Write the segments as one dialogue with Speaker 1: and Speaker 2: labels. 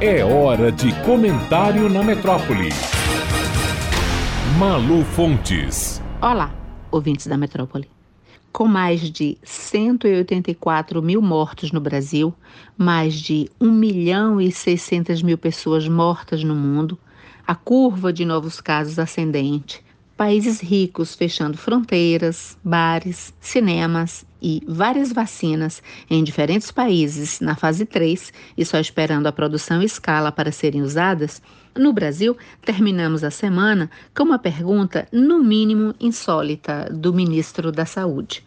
Speaker 1: É hora de comentário na metrópole. Malu Fontes.
Speaker 2: Olá, ouvintes da metrópole. Com mais de 184 mil mortos no Brasil, mais de 1 milhão e 600 mil pessoas mortas no mundo, a curva de novos casos ascendente, países ricos fechando fronteiras, bares, cinemas e várias vacinas em diferentes países na fase 3 e só esperando a produção em escala para serem usadas, no Brasil, terminamos a semana com uma pergunta, no mínimo insólita, do ministro da Saúde.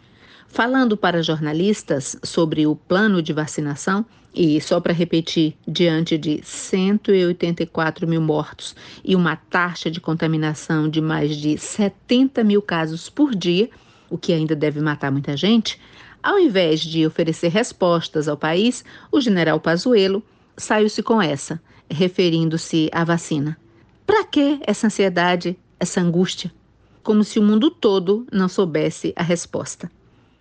Speaker 2: Falando para jornalistas sobre o plano de vacinação, e só para repetir, diante de 184 mil mortos e uma taxa de contaminação de mais de 70 mil casos por dia, o que ainda deve matar muita gente, ao invés de oferecer respostas ao país, o general Pazuello saiu-se com essa, referindo-se à vacina. Para que essa ansiedade, essa angústia? Como se o mundo todo não soubesse a resposta.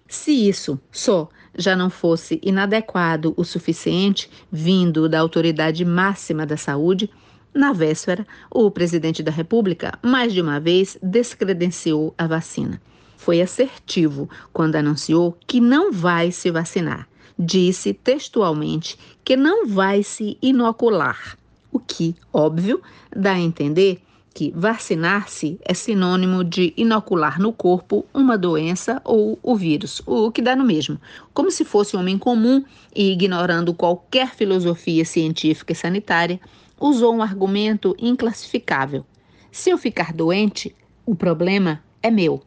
Speaker 2: Se isso só já não fosse inadequado o suficiente, vindo da autoridade máxima da saúde, na véspera, o presidente da República, mais de uma vez, descredenciou a vacina. Foi assertivo quando anunciou que não vai se vacinar. Disse textualmente que não vai se inocular, o que, óbvio, dá a entender que vacinar-se é sinônimo de inocular no corpo uma doença ou o vírus, o que dá no mesmo. Como se fosse homem comum e ignorando qualquer filosofia científica e sanitária, usou um argumento inclassificável. Se eu ficar doente, o problema é meu.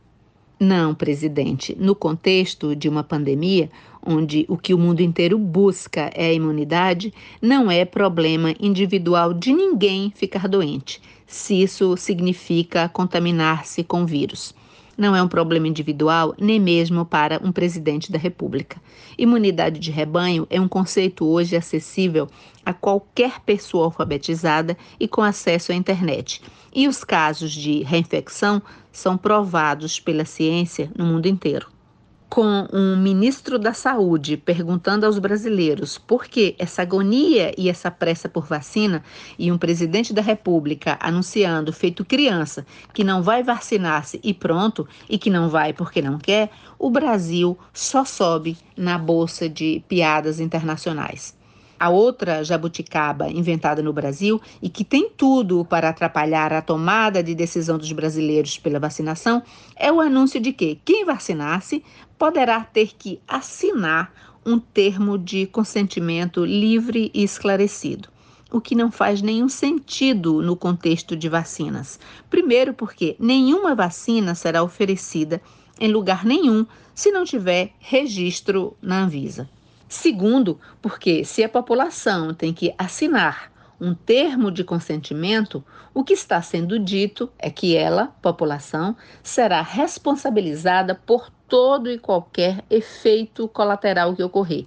Speaker 2: Não, presidente. No contexto de uma pandemia, onde o que o mundo inteiro busca é a imunidade, não é problema individual de ninguém ficar doente se isso significa contaminar-se com vírus. Não é um problema individual, nem mesmo para um presidente da República. Imunidade de rebanho é um conceito hoje acessível a qualquer pessoa alfabetizada e com acesso à internet. E os casos de reinfecção são provados pela ciência no mundo inteiro com um ministro da Saúde perguntando aos brasileiros por que essa agonia e essa pressa por vacina e um presidente da República anunciando, feito criança, que não vai vacinar-se e pronto, e que não vai porque não quer, o Brasil só sobe na bolsa de piadas internacionais. A outra jabuticaba inventada no Brasil e que tem tudo para atrapalhar a tomada de decisão dos brasileiros pela vacinação é o anúncio de que quem vacinar-se poderá ter que assinar um termo de consentimento livre e esclarecido o que não faz nenhum sentido no contexto de vacinas. Primeiro, porque nenhuma vacina será oferecida em lugar nenhum se não tiver registro na Anvisa. Segundo, porque se a população tem que assinar um termo de consentimento, o que está sendo dito é que ela, população, será responsabilizada por todo e qualquer efeito colateral que ocorrer.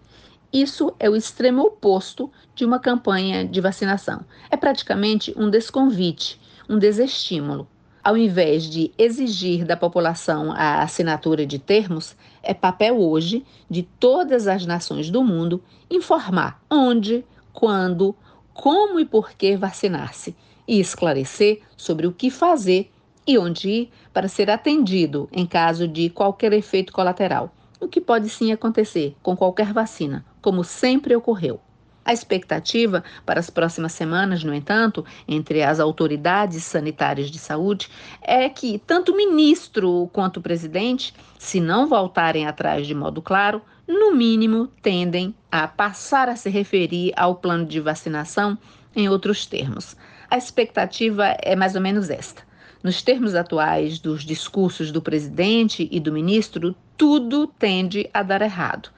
Speaker 2: Isso é o extremo oposto de uma campanha de vacinação. É praticamente um desconvite, um desestímulo. Ao invés de exigir da população a assinatura de termos, é papel hoje de todas as nações do mundo informar onde, quando, como e por que vacinar-se e esclarecer sobre o que fazer e onde ir para ser atendido em caso de qualquer efeito colateral, o que pode sim acontecer com qualquer vacina, como sempre ocorreu. A expectativa para as próximas semanas, no entanto, entre as autoridades sanitárias de saúde, é que tanto o ministro quanto o presidente, se não voltarem atrás de modo claro, no mínimo tendem a passar a se referir ao plano de vacinação em outros termos. A expectativa é mais ou menos esta. Nos termos atuais dos discursos do presidente e do ministro, tudo tende a dar errado.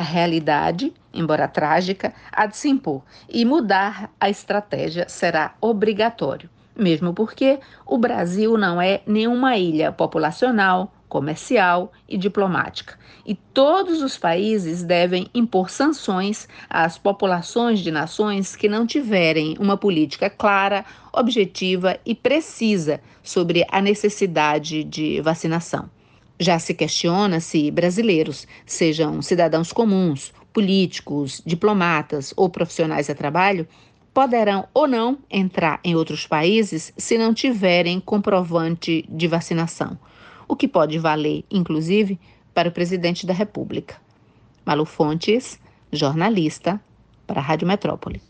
Speaker 2: A realidade, embora trágica, há de se impor e mudar a estratégia será obrigatório, mesmo porque o Brasil não é nenhuma ilha populacional, comercial e diplomática. E todos os países devem impor sanções às populações de nações que não tiverem uma política clara, objetiva e precisa sobre a necessidade de vacinação. Já se questiona se brasileiros, sejam cidadãos comuns, políticos, diplomatas ou profissionais a trabalho, poderão ou não entrar em outros países se não tiverem comprovante de vacinação, o que pode valer, inclusive, para o presidente da República. Malu Fontes, jornalista, para a Rádio Metrópole.